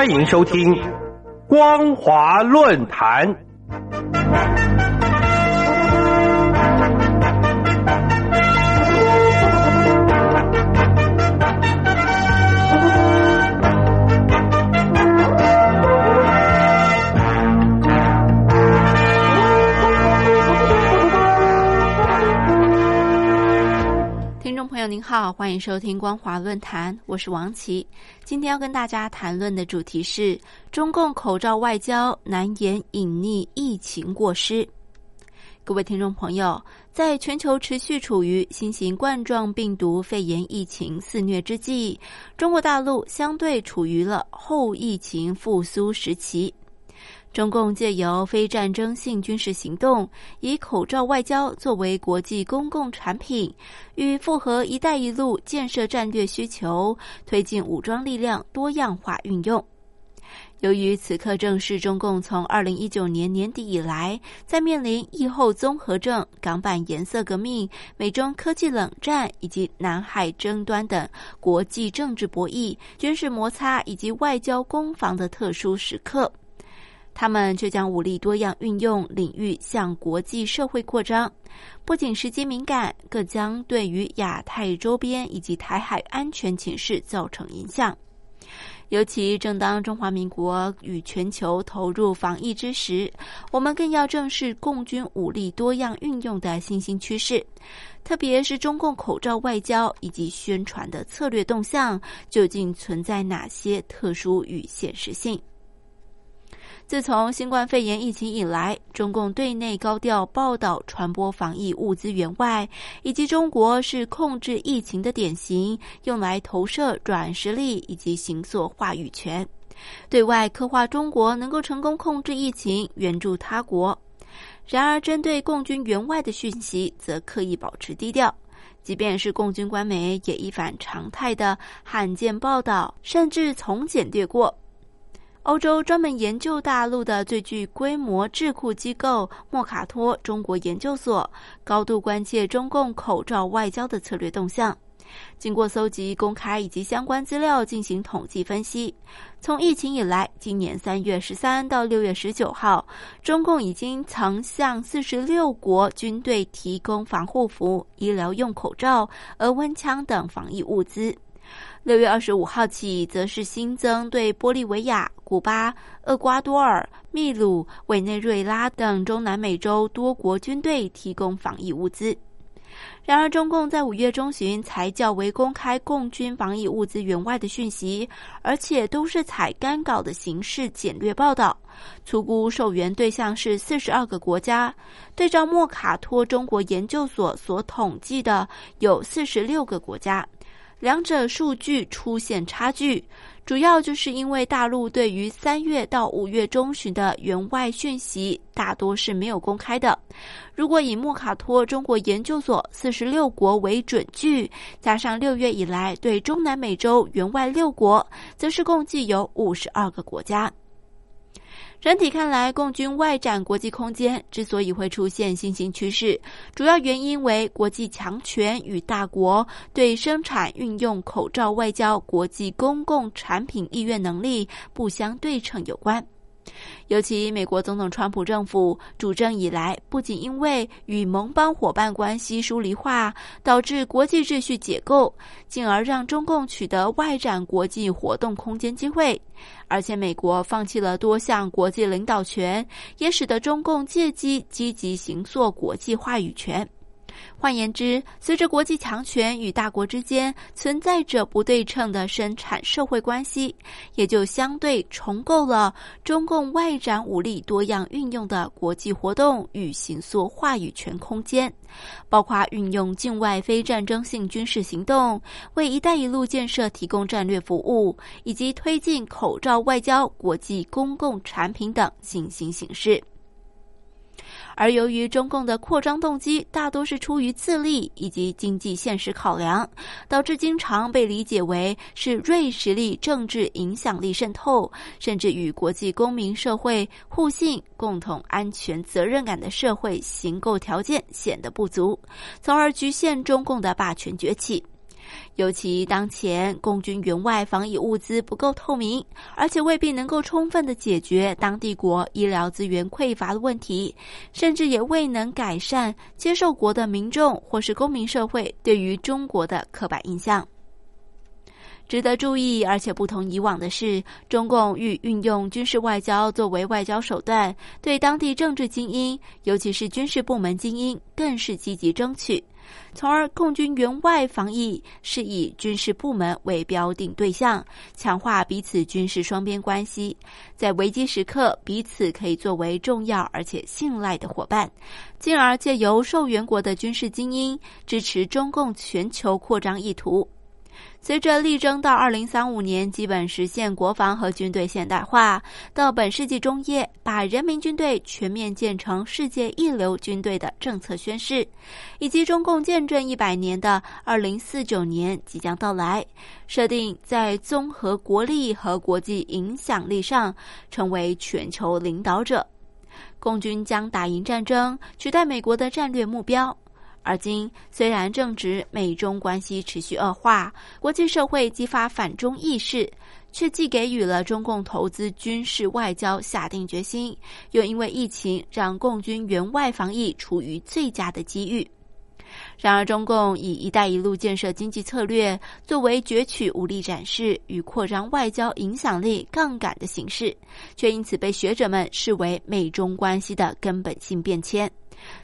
欢迎收听光华论坛。朋友您好，欢迎收听光华论坛，我是王琦。今天要跟大家谈论的主题是中共口罩外交难言隐匿疫情过失。各位听众朋友，在全球持续处于新型冠状病毒肺炎疫情肆虐之际，中国大陆相对处于了后疫情复苏时期。中共借由非战争性军事行动，以口罩外交作为国际公共产品，与符合“一带一路”建设战略需求，推进武装力量多样化运用。由于此刻正是中共从二零一九年年底以来，在面临疫后综合症、港版颜色革命、美中科技冷战以及南海争端等国际政治博弈、军事摩擦以及外交攻防的特殊时刻。他们却将武力多样运用领域向国际社会扩张，不仅时机敏感，更将对于亚太周边以及台海安全情势造成影响。尤其正当中华民国与全球投入防疫之时，我们更要正视共军武力多样运用的新兴趋势，特别是中共口罩外交以及宣传的策略动向，究竟存在哪些特殊与现实性？自从新冠肺炎疫情以来，中共对内高调报道传播防疫物资援外，以及中国是控制疫情的典型，用来投射软实力以及行塑话语权，对外刻画中国能够成功控制疫情，援助他国。然而，针对共军援外的讯息，则刻意保持低调，即便是共军官媒也一反常态的罕见报道，甚至从简略过。欧洲专门研究大陆的最具规模智库机构莫卡托中国研究所高度关切中共口罩外交的策略动向。经过搜集、公开以及相关资料进行统计分析，从疫情以来，今年三月十三到六月十九号，中共已经曾向四十六国军队提供防护服、医疗用口罩、额温枪等防疫物资。六月二十五号起，则是新增对玻利维亚、古巴、厄瓜多尔、秘鲁、委内瑞拉等中南美洲多国军队提供防疫物资。然而，中共在五月中旬才较为公开共军防疫物资援外的讯息，而且都是采干稿的形式简略报道，粗估受援对象是四十二个国家，对照莫卡托中国研究所所统计的有四十六个国家。两者数据出现差距，主要就是因为大陆对于三月到五月中旬的员外讯息大多是没有公开的。如果以莫卡托中国研究所四十六国为准据，加上六月以来对中南美洲援外六国，则是共计有五十二个国家。整体看来，共军外展国际空间之所以会出现新型趋势，主要原因为国际强权与大国对生产运用口罩外交国际公共产品意愿能力不相对称有关。尤其美国总统川普政府主政以来，不仅因为与盟邦伙伴关系疏离化，导致国际秩序解构，进而让中共取得外展国际活动空间机会，而且美国放弃了多项国际领导权，也使得中共借机积极行塑国际话语权。换言之，随着国际强权与大国之间存在着不对称的生产社会关系，也就相对重构了中共外展武力多样运用的国际活动与行塑话语权空间，包括运用境外非战争性军事行动，为“一带一路”建设提供战略服务，以及推进口罩外交国际公共产品等新型形式。而由于中共的扩张动机大多是出于自利以及经济现实考量，导致经常被理解为是锐实力政治影响力渗透，甚至与国际公民社会互信、共同安全责任感的社会行构条件显得不足，从而局限中共的霸权崛起。尤其当前共军援外防疫物资不够透明，而且未必能够充分的解决当地国医疗资源匮乏的问题，甚至也未能改善接受国的民众或是公民社会对于中国的刻板印象。值得注意，而且不同以往的是，中共欲运用军事外交作为外交手段，对当地政治精英，尤其是军事部门精英，更是积极争取，从而共军援外防疫是以军事部门为标定对象，强化彼此军事双边关系，在危机时刻彼此可以作为重要而且信赖的伙伴，进而借由受援国的军事精英支持中共全球扩张意图。随着力争到二零三五年基本实现国防和军队现代化，到本世纪中叶把人民军队全面建成世界一流军队的政策宣示，以及中共建政一百年的二零四九年即将到来，设定在综合国力和国际影响力上成为全球领导者，共军将打赢战争，取代美国的战略目标。而今，虽然正值美中关系持续恶化，国际社会激发反中意识，却既给予了中共投资军事外交下定决心，又因为疫情让共军援外防疫处于最佳的机遇。然而，中共以“一带一路”建设经济策略作为攫取武力展示与扩张外交影响力杠杆的形式，却因此被学者们视为美中关系的根本性变迁。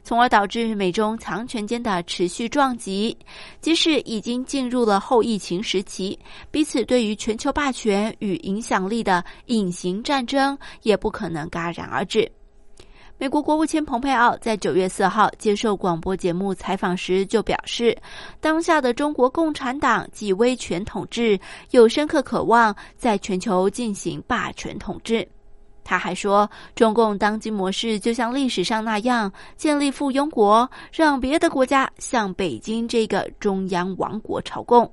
从而导致美中强权间的持续撞击，即使已经进入了后疫情时期，彼此对于全球霸权与影响力的隐形战争也不可能戛然而止。美国国务卿蓬佩奥在九月四号接受广播节目采访时就表示，当下的中国共产党及威权统治有深刻渴望在全球进行霸权统治。他还说，中共当今模式就像历史上那样，建立附庸国，让别的国家向北京这个中央王国朝贡。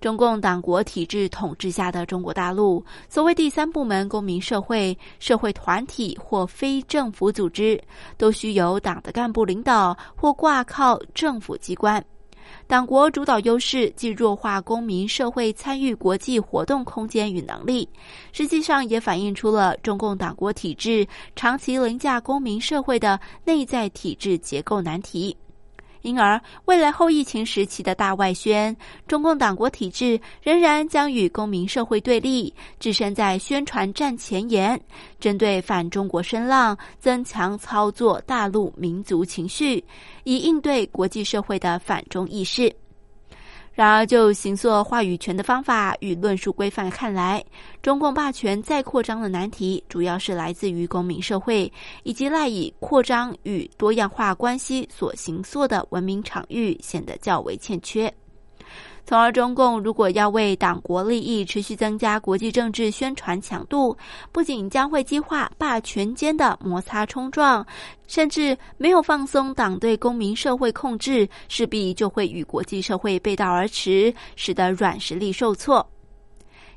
中共党国体制统治下的中国大陆，所谓第三部门、公民社会、社会团体或非政府组织，都需由党的干部领导或挂靠政府机关。党国主导优势既弱化公民社会参与国际活动空间与能力，实际上也反映出了中共党国体制长期凌驾公民社会的内在体制结构难题。因而，未来后疫情时期的大外宣，中共党国体制仍然将与公民社会对立，置身在宣传战前沿，针对反中国声浪，增强操作大陆民族情绪，以应对国际社会的反中意识。然而，就行塑话语权的方法与论述规范看来，中共霸权再扩张的难题，主要是来自于公民社会以及赖以扩张与多样化关系所行塑的文明场域显得较为欠缺。从而，中共如果要为党国利益持续增加国际政治宣传强度，不仅将会激化霸权间的摩擦冲撞，甚至没有放松党对公民社会控制，势必就会与国际社会背道而驰，使得软实力受挫。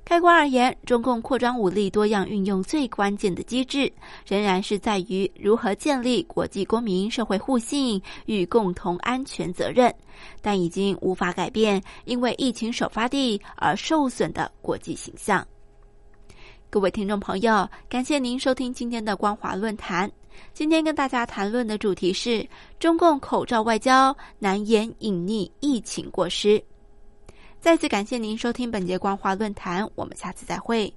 开观而言，中共扩张武力多样运用最关键的机制，仍然是在于如何建立国际公民社会互信与共同安全责任，但已经无法改变因为疫情首发地而受损的国际形象。各位听众朋友，感谢您收听今天的光华论坛。今天跟大家谈论的主题是中共口罩外交难言隐匿疫情过失。再次感谢您收听本节光华论坛，我们下次再会。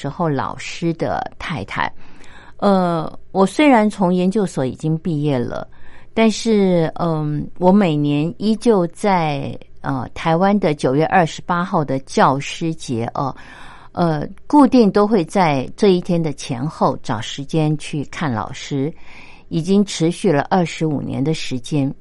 时候老师的太太。呃，我虽然从研究所已经毕业了，但是嗯，我每年依旧在呃台湾的九月二十八号的教师节哦，呃，固定都会在这一天的前后找时间去看老师，已经持续了二十五年的时间。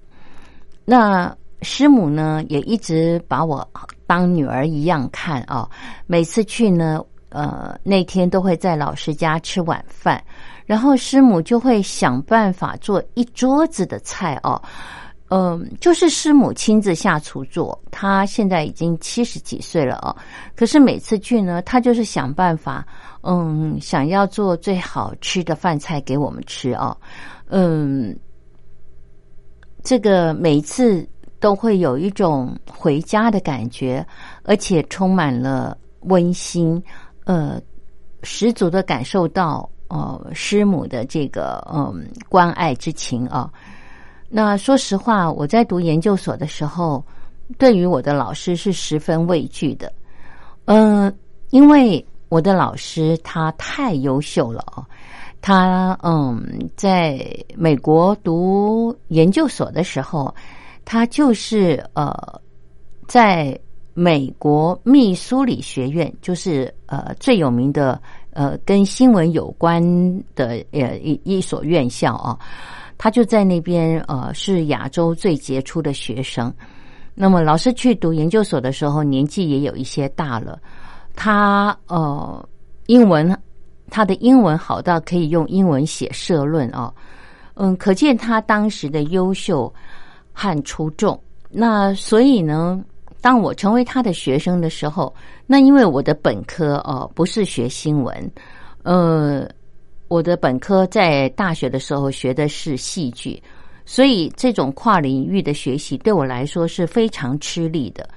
那师母呢，也一直把我当女儿一样看啊，每次去呢。呃，那天都会在老师家吃晚饭，然后师母就会想办法做一桌子的菜哦。嗯，就是师母亲自下厨做。她现在已经七十几岁了哦，可是每次去呢，她就是想办法，嗯，想要做最好吃的饭菜给我们吃哦。嗯，这个每次都会有一种回家的感觉，而且充满了温馨。呃，十足的感受到呃师母的这个嗯关爱之情啊。那说实话，我在读研究所的时候，对于我的老师是十分畏惧的。嗯，因为我的老师他太优秀了哦。他嗯，在美国读研究所的时候，他就是呃在。美国密苏里学院就是呃最有名的呃跟新闻有关的呃一一所院校啊，他就在那边呃是亚洲最杰出的学生。那么老师去读研究所的时候，年纪也有一些大了。他呃英文他的英文好到可以用英文写社论啊，嗯，可见他当时的优秀和出众。那所以呢？当我成为他的学生的时候，那因为我的本科哦不是学新闻，呃，我的本科在大学的时候学的是戏剧，所以这种跨领域的学习对我来说是非常吃力的。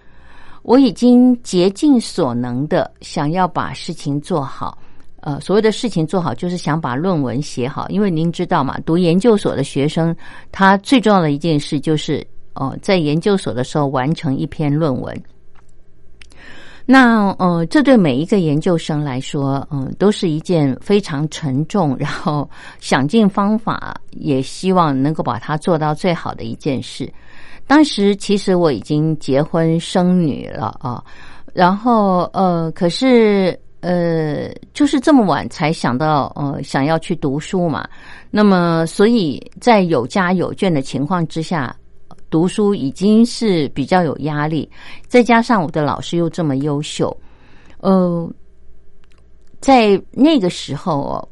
我已经竭尽所能的想要把事情做好，呃，所谓的事情做好就是想把论文写好，因为您知道嘛，读研究所的学生他最重要的一件事就是。哦，在研究所的时候完成一篇论文，那呃，这对每一个研究生来说，嗯，都是一件非常沉重，然后想尽方法，也希望能够把它做到最好的一件事。当时其实我已经结婚生女了啊，然后呃，可是呃，就是这么晚才想到呃，想要去读书嘛。那么，所以在有家有眷的情况之下。读书已经是比较有压力，再加上我的老师又这么优秀，呃，在那个时候哦，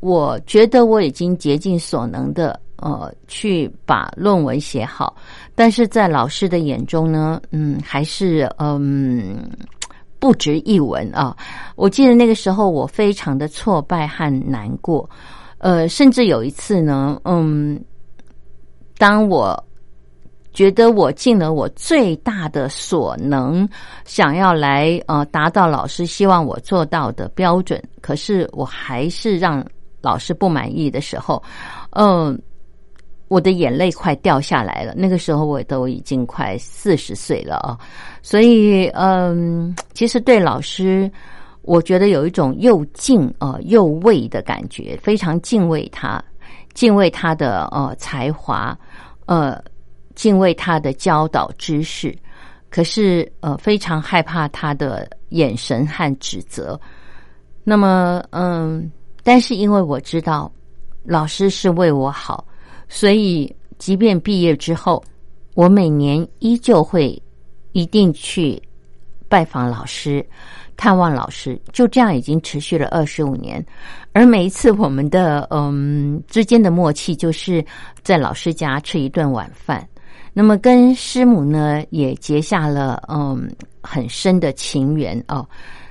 我觉得我已经竭尽所能的呃去把论文写好，但是在老师的眼中呢，嗯，还是嗯不值一文啊。我记得那个时候我非常的挫败和难过，呃，甚至有一次呢，嗯，当我。觉得我尽了我最大的所能，想要来呃达到老师希望我做到的标准，可是我还是让老师不满意的时候，嗯，我的眼泪快掉下来了。那个时候我都已经快四十岁了啊，所以嗯，其实对老师，我觉得有一种又敬啊又畏的感觉，非常敬畏他，敬畏他的呃才华，呃。敬畏他的教导知识，可是呃非常害怕他的眼神和指责。那么嗯，但是因为我知道老师是为我好，所以即便毕业之后，我每年依旧会一定去拜访老师、探望老师。就这样已经持续了二十五年，而每一次我们的嗯之间的默契，就是在老师家吃一顿晚饭。那么跟师母呢也结下了嗯很深的情缘哦。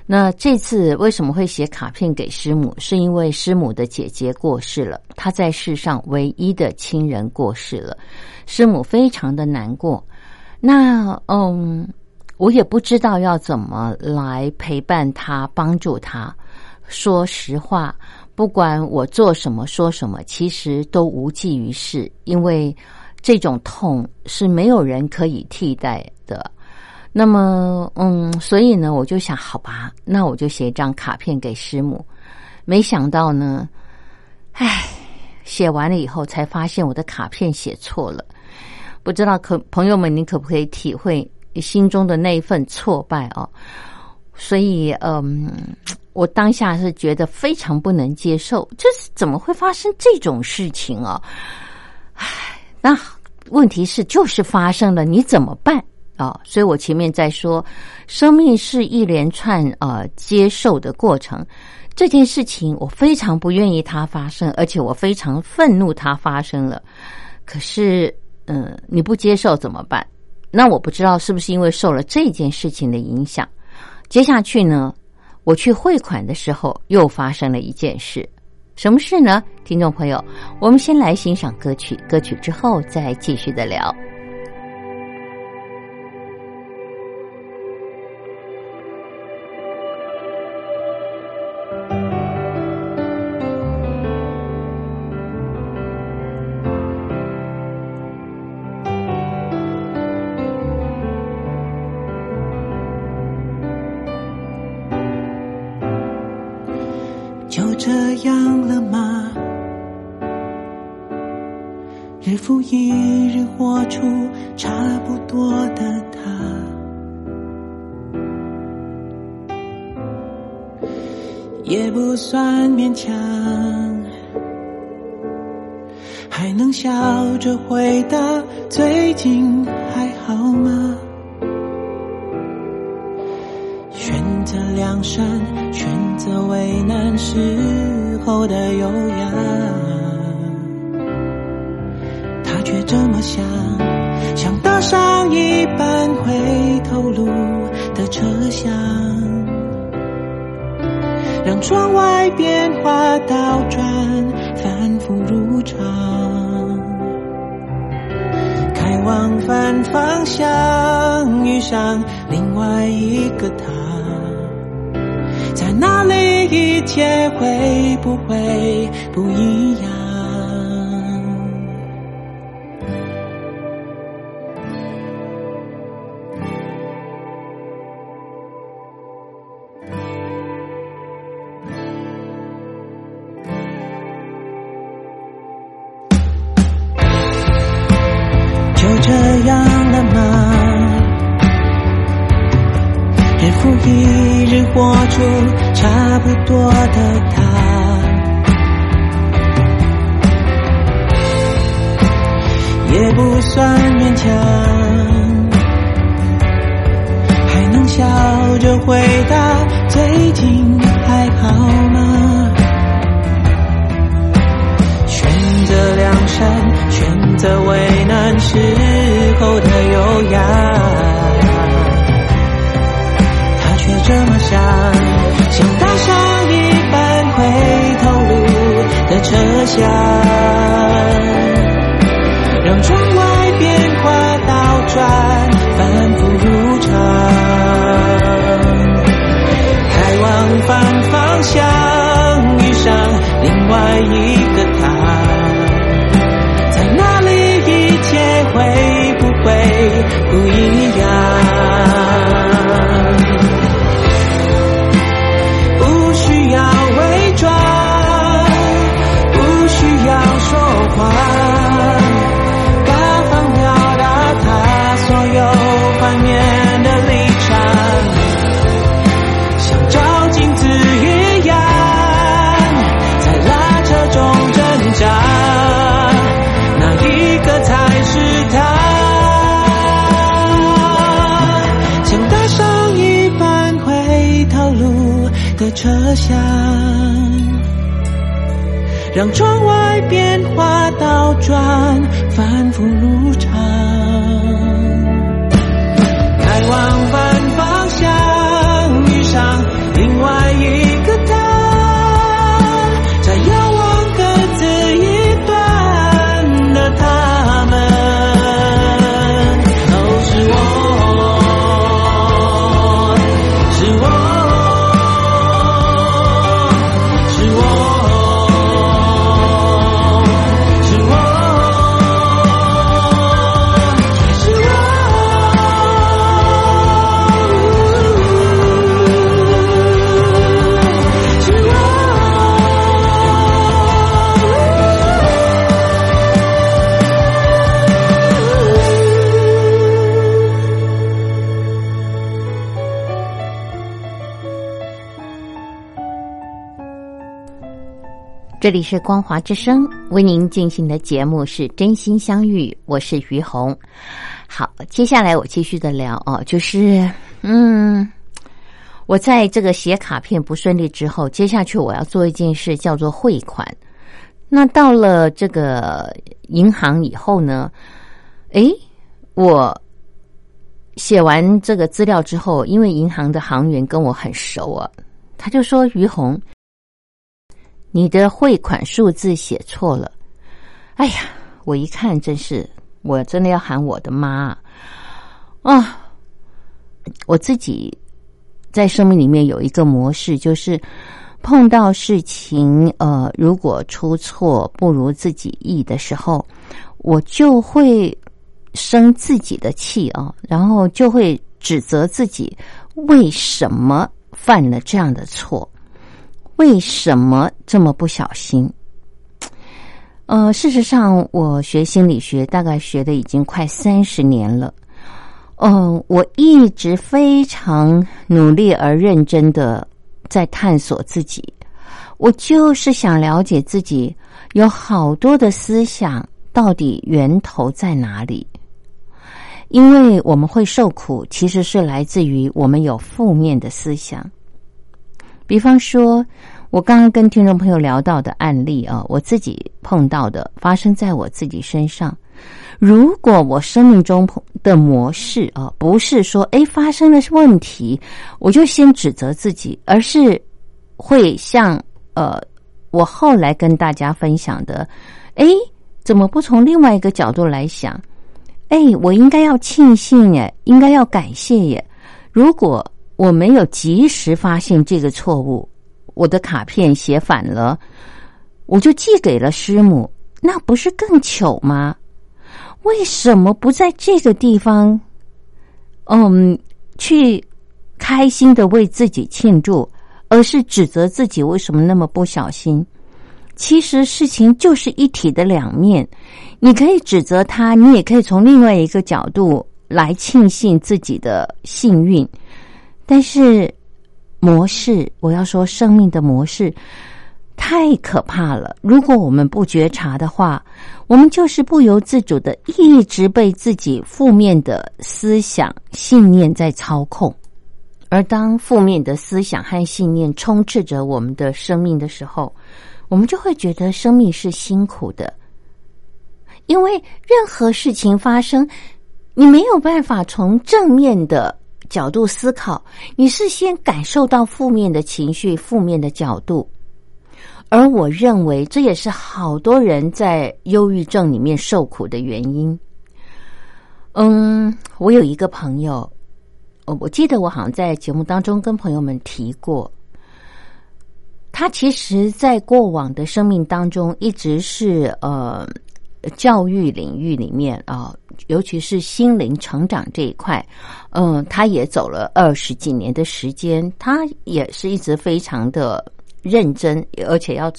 那这次为什么会写卡片给师母？是因为师母的姐姐过世了，她在世上唯一的亲人过世了，师母非常的难过。那嗯，我也不知道要怎么来陪伴她，帮助她。说实话，不管我做什么说什么，其实都无济于事，因为。这种痛是没有人可以替代的。那么，嗯，所以呢，我就想，好吧，那我就写一张卡片给师母。没想到呢，唉，写完了以后才发现我的卡片写错了。不知道可朋友们，你可不可以体会心中的那一份挫败啊？所以，嗯，我当下是觉得非常不能接受，这是怎么会发生这种事情啊？唉，那问题是就是发生了，你怎么办啊？所以我前面在说，生命是一连串呃接受的过程。这件事情我非常不愿意它发生，而且我非常愤怒它发生了。可是。嗯，你不接受怎么办？那我不知道是不是因为受了这件事情的影响。接下去呢，我去汇款的时候又发生了一件事，什么事呢？听众朋友，我们先来欣赏歌曲，歌曲之后再继续的聊。日复一日活出差不多的他？也不算勉强还能笑着回答最近还好吗？选择梁山选择为难时候的优雅。我想想搭上一班回头路的车厢，让窗外变化倒转，反复如常。开往反方向，遇上另外一个他，在那里一切会不会不一样？一日活出差不多的他，也不算勉强，还能笑着回答：「最近还好吗？」选择梁山，选择为难时候的优雅。这么想，想搭上一班回头路的车厢。让窗外变化倒转，反复如常。开往反方向，遇上另外一个他，在那里一切会不会不一样？让窗外变化倒转，反复如这里是光华之声，为您进行的节目是真心相遇，我是于红。好，接下来我继续的聊哦，就是嗯，我在这个写卡片不顺利之后，接下去我要做一件事，叫做汇款。那到了这个银行以后呢，诶，我写完这个资料之后，因为银行的行员跟我很熟啊，他就说：“于红。”你的汇款数字写错了，哎呀！我一看，真是，我真的要喊我的妈啊！我自己在生命里面有一个模式，就是碰到事情，呃，如果出错不如自己意的时候，我就会生自己的气啊，然后就会指责自己为什么犯了这样的错。为什么这么不小心？呃，事实上，我学心理学大概学的已经快三十年了。嗯，我一直非常努力而认真的在探索自己。我就是想了解自己有好多的思想到底源头在哪里？因为我们会受苦，其实是来自于我们有负面的思想。比方说，我刚刚跟听众朋友聊到的案例啊，我自己碰到的，发生在我自己身上。如果我生命中的模式啊，不是说哎发生了问题，我就先指责自己，而是会像呃，我后来跟大家分享的，哎，怎么不从另外一个角度来想？哎，我应该要庆幸耶，应该要感谢耶。如果我没有及时发现这个错误，我的卡片写反了，我就寄给了师母，那不是更糗吗？为什么不在这个地方，嗯，去开心的为自己庆祝，而是指责自己为什么那么不小心？其实事情就是一体的两面，你可以指责他，你也可以从另外一个角度来庆幸自己的幸运。但是，模式，我要说，生命的模式太可怕了。如果我们不觉察的话，我们就是不由自主的一直被自己负面的思想、信念在操控。而当负面的思想和信念充斥着我们的生命的时候，我们就会觉得生命是辛苦的，因为任何事情发生，你没有办法从正面的。角度思考，你是先感受到负面的情绪、负面的角度，而我认为这也是好多人在忧郁症里面受苦的原因。嗯，我有一个朋友，我我记得我好像在节目当中跟朋友们提过，他其实在过往的生命当中一直是呃教育领域里面啊。尤其是心灵成长这一块，嗯，他也走了二十几年的时间，他也是一直非常的认真，而且要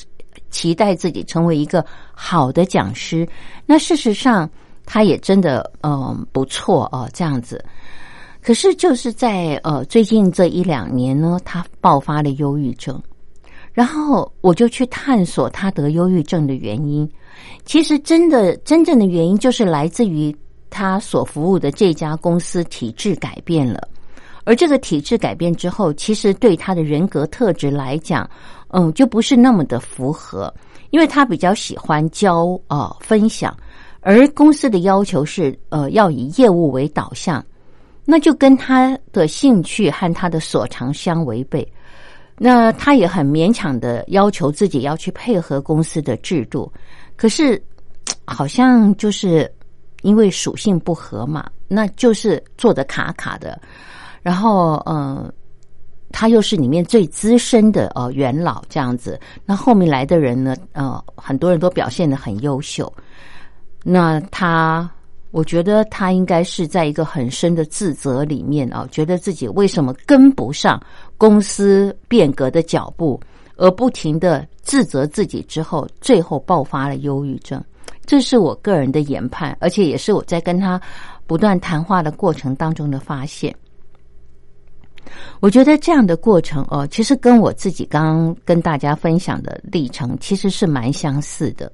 期待自己成为一个好的讲师。那事实上，他也真的嗯不错哦，这样子。可是就是在呃最近这一两年呢，他爆发了忧郁症，然后我就去探索他得忧郁症的原因。其实真的真正的原因就是来自于。他所服务的这家公司体制改变了，而这个体制改变之后，其实对他的人格特质来讲，嗯，就不是那么的符合，因为他比较喜欢教啊分享，而公司的要求是呃要以业务为导向，那就跟他的兴趣和他的所长相违背，那他也很勉强的要求自己要去配合公司的制度，可是 好像就是。因为属性不合嘛，那就是做的卡卡的。然后，嗯，他又是里面最资深的呃元老这样子。那后面来的人呢，呃，很多人都表现的很优秀。那他，我觉得他应该是在一个很深的自责里面啊，觉得自己为什么跟不上公司变革的脚步，而不停的自责自己，之后最后爆发了忧郁症。这是我个人的研判，而且也是我在跟他不断谈话的过程当中的发现。我觉得这样的过程哦，其实跟我自己刚刚跟大家分享的历程其实是蛮相似的，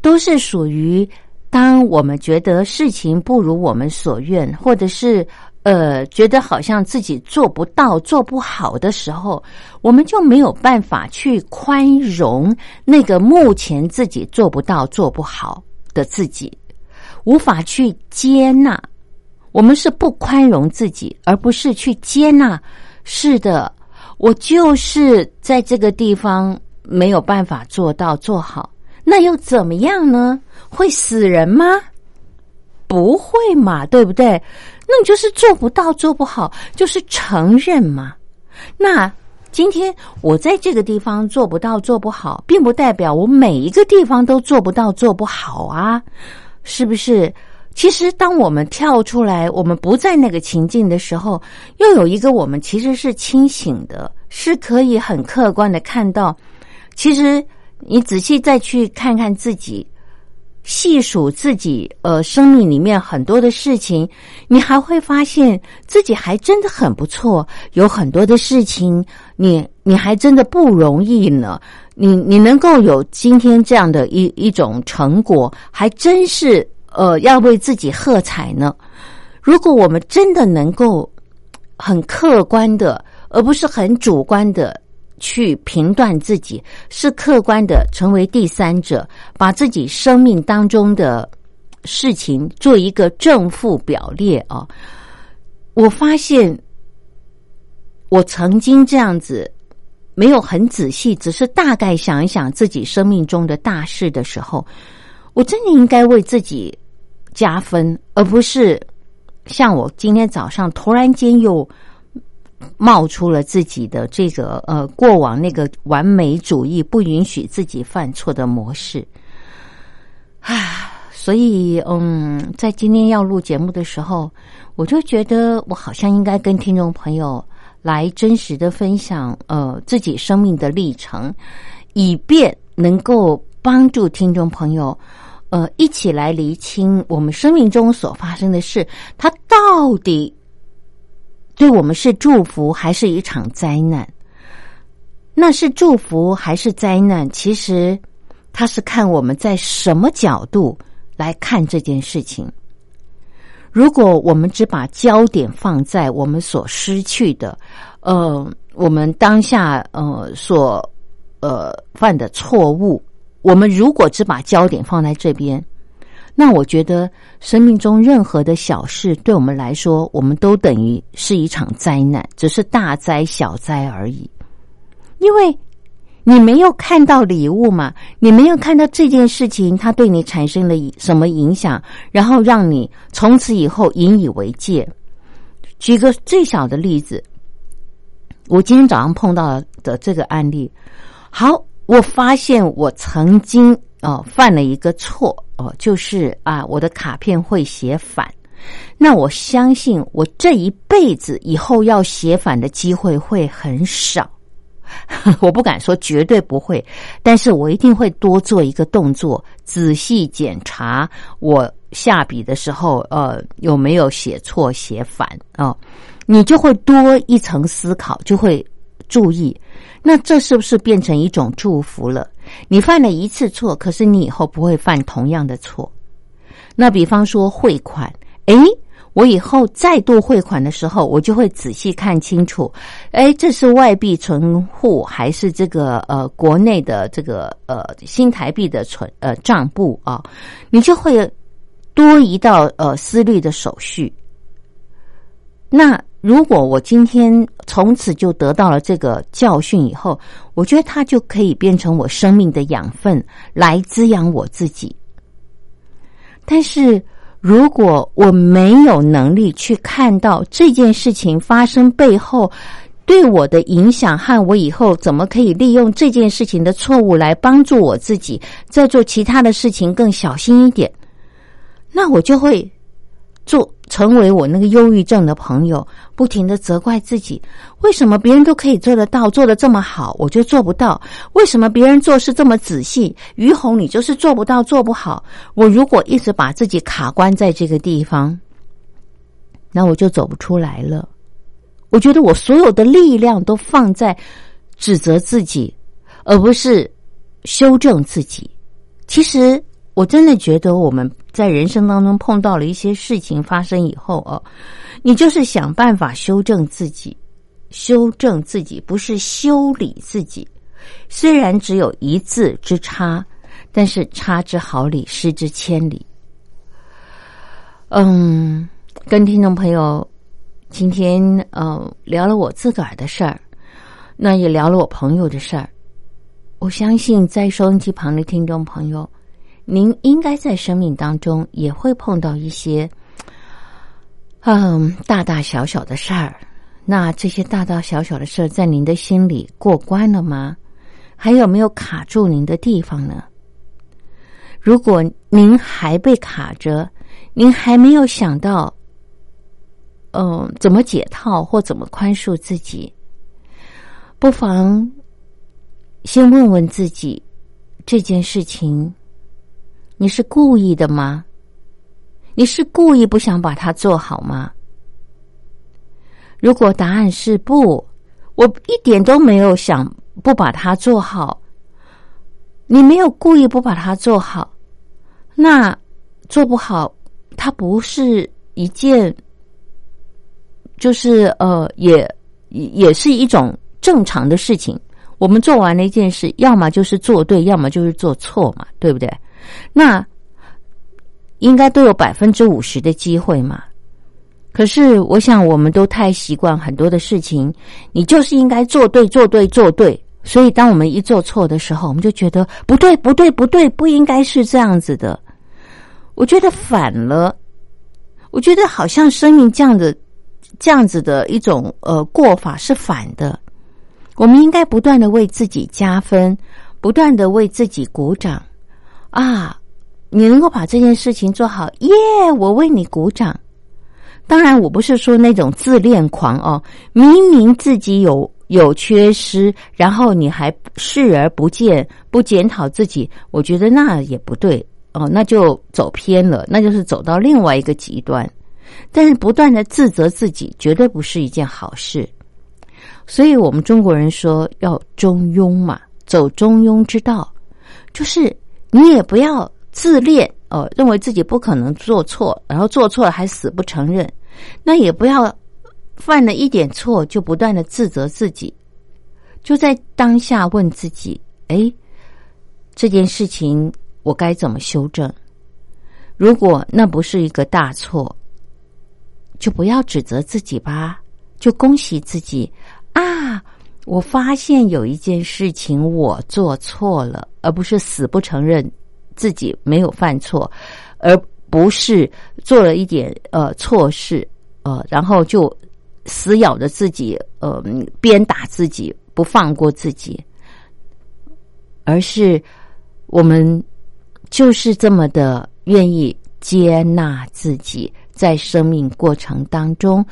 都是属于当我们觉得事情不如我们所愿，或者是呃觉得好像自己做不到、做不好的时候，我们就没有办法去宽容那个目前自己做不到、做不好的自己，无法去接纳。我们是不宽容自己，而不是去接纳。是的，我就是在这个地方没有办法做到做好，那又怎么样呢？会死人吗？不会嘛，对不对？那你就是做不到、做不好，就是承认嘛。那今天我在这个地方做不到、做不好，并不代表我每一个地方都做不到、做不好啊，是不是？其实，当我们跳出来，我们不在那个情境的时候，又有一个我们其实是清醒的，是可以很客观的看到。其实，你仔细再去看看自己，细数自己，呃，生命里面很多的事情，你还会发现自己还真的很不错。有很多的事情，你你还真的不容易呢。你你能够有今天这样的一一种成果，还真是。呃，要为自己喝彩呢。如果我们真的能够很客观的，而不是很主观的去评断自己，是客观的成为第三者，把自己生命当中的事情做一个正负表列啊。我发现，我曾经这样子没有很仔细，只是大概想一想自己生命中的大事的时候，我真的应该为自己。加分，而不是像我今天早上突然间又冒出了自己的这个呃过往那个完美主义，不允许自己犯错的模式啊！所以嗯，在今天要录节目的时候，我就觉得我好像应该跟听众朋友来真实的分享呃自己生命的历程，以便能够帮助听众朋友。呃，一起来厘清我们生命中所发生的事，它到底对我们是祝福还是一场灾难？那是祝福还是灾难？其实它是看我们在什么角度来看这件事情。如果我们只把焦点放在我们所失去的，呃，我们当下呃所呃犯的错误。我们如果只把焦点放在这边，那我觉得生命中任何的小事，对我们来说，我们都等于是一场灾难，只是大灾小灾而已。因为你没有看到礼物嘛，你没有看到这件事情它对你产生了什么影响，然后让你从此以后引以为戒。举个最小的例子，我今天早上碰到的这个案例，好。我发现我曾经哦犯了一个错哦，就是啊我的卡片会写反。那我相信我这一辈子以后要写反的机会会很少。我不敢说绝对不会，但是我一定会多做一个动作，仔细检查我下笔的时候呃有没有写错写反啊。你就会多一层思考，就会注意。那这是不是变成一种祝福了？你犯了一次错，可是你以后不会犯同样的错。那比方说汇款，诶，我以后再度汇款的时候，我就会仔细看清楚，诶，这是外币存户还是这个呃国内的这个呃新台币的存呃账簿啊？你就会多一道呃思虑的手续。那。如果我今天从此就得到了这个教训以后，我觉得它就可以变成我生命的养分，来滋养我自己。但是如果我没有能力去看到这件事情发生背后对我的影响，和我以后怎么可以利用这件事情的错误来帮助我自己，在做其他的事情更小心一点，那我就会做。成为我那个忧郁症的朋友，不停的责怪自己：为什么别人都可以做得到，做的这么好，我就做不到？为什么别人做事这么仔细，于红你就是做不到，做不好？我如果一直把自己卡关在这个地方，那我就走不出来了。我觉得我所有的力量都放在指责自己，而不是修正自己。其实，我真的觉得我们在人生当中碰到了一些事情发生以后哦，你就是想办法修正自己，修正自己，不是修理自己。虽然只有一字之差，但是差之毫厘，失之千里。嗯，跟听众朋友。今天呃聊了我自个儿的事儿，那也聊了我朋友的事儿。我相信在收音机旁的听众朋友，您应该在生命当中也会碰到一些嗯大大小小的事儿。那这些大大小小的事儿在您的心里过关了吗？还有没有卡住您的地方呢？如果您还被卡着，您还没有想到。嗯，怎么解套或怎么宽恕自己？不妨先问问自己：这件事情你是故意的吗？你是故意不想把它做好吗？如果答案是不，我一点都没有想不把它做好。你没有故意不把它做好，那做不好，它不是一件。就是呃，也也是一种正常的事情。我们做完了一件事，要么就是做对，要么就是做错嘛，对不对？那应该都有百分之五十的机会嘛。可是我想，我们都太习惯很多的事情，你就是应该做对，做对，做对。所以，当我们一做错的时候，我们就觉得不对，不对，不对，不应该是这样子的。我觉得反了，我觉得好像生命这样的。这样子的一种呃过法是反的，我们应该不断的为自己加分，不断的为自己鼓掌啊！你能够把这件事情做好，耶！我为你鼓掌。当然，我不是说那种自恋狂哦，明明自己有有缺失，然后你还视而不见，不检讨自己，我觉得那也不对哦，那就走偏了，那就是走到另外一个极端。但是不断的自责自己，绝对不是一件好事。所以我们中国人说要中庸嘛，走中庸之道，就是你也不要自恋哦，认为自己不可能做错，然后做错了还死不承认；那也不要犯了一点错就不断的自责自己，就在当下问自己：哎，这件事情我该怎么修正？如果那不是一个大错。就不要指责自己吧，就恭喜自己啊！我发现有一件事情我做错了，而不是死不承认自己没有犯错，而不是做了一点呃错事呃，然后就死咬着自己呃鞭打自己不放过自己，而是我们就是这么的愿意接纳自己。在生命过程当中，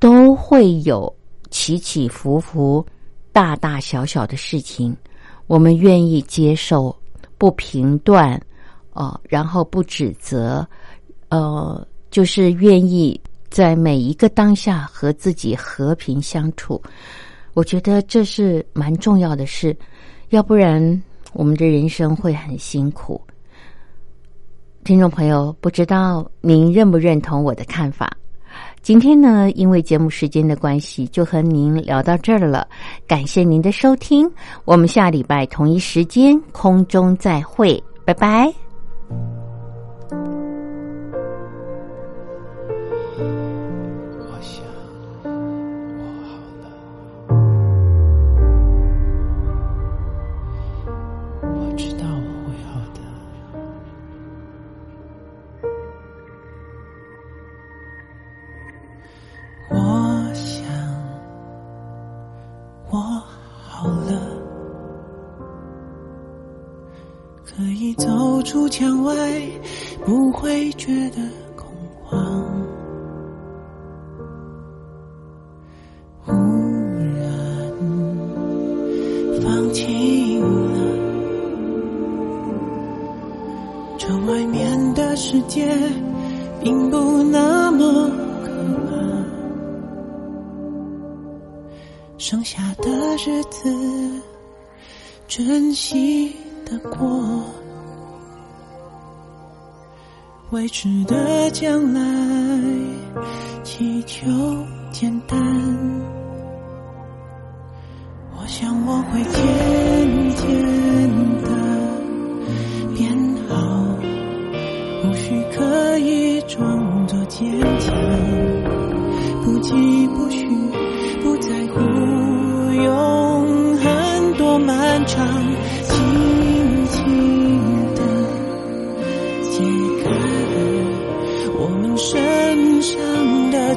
都会有起起伏伏、大大小小的事情。我们愿意接受，不评断，哦，然后不指责，呃，就是愿意在每一个当下和自己和平相处。我觉得这是蛮重要的事，要不然我们的人生会很辛苦。听众朋友，不知道您认不认同我的看法？今天呢，因为节目时间的关系，就和您聊到这儿了。感谢您的收听，我们下礼拜同一时间空中再会，拜拜。出墙外，不会觉得恐慌。忽然放晴了，窗外面的世界并不那么可怕。剩下的日子，珍惜的过，未知的将来，祈求简单。我想我会渐渐的变好，无需刻意装作坚强，不急不徐，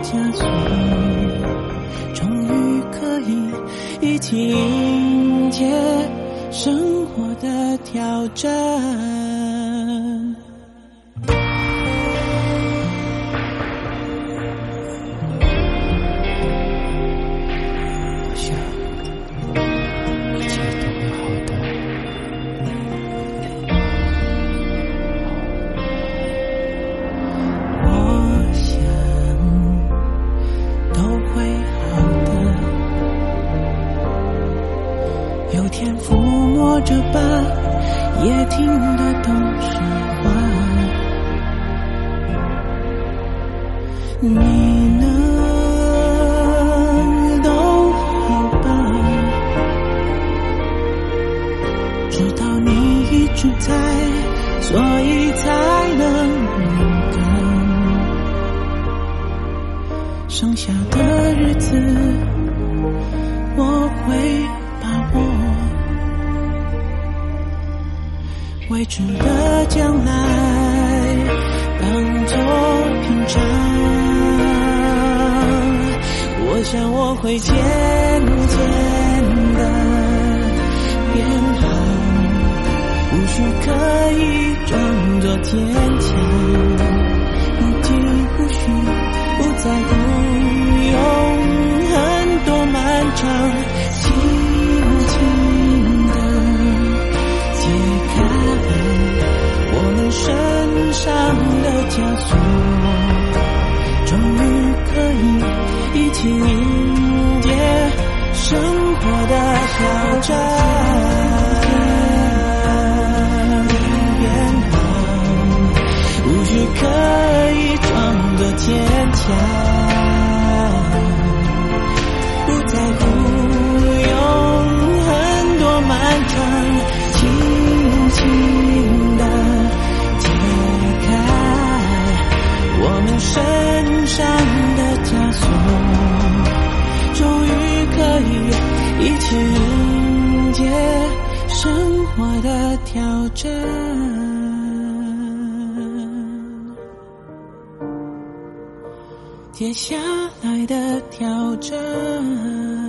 上的枷锁，终于可以一起迎接生活的挑战。的枷锁，终于可以。一起迎接生活的挑战，变好，无需刻意装作坚强，身上的枷锁。终于可以一起迎接生活的挑战。接下来的挑战。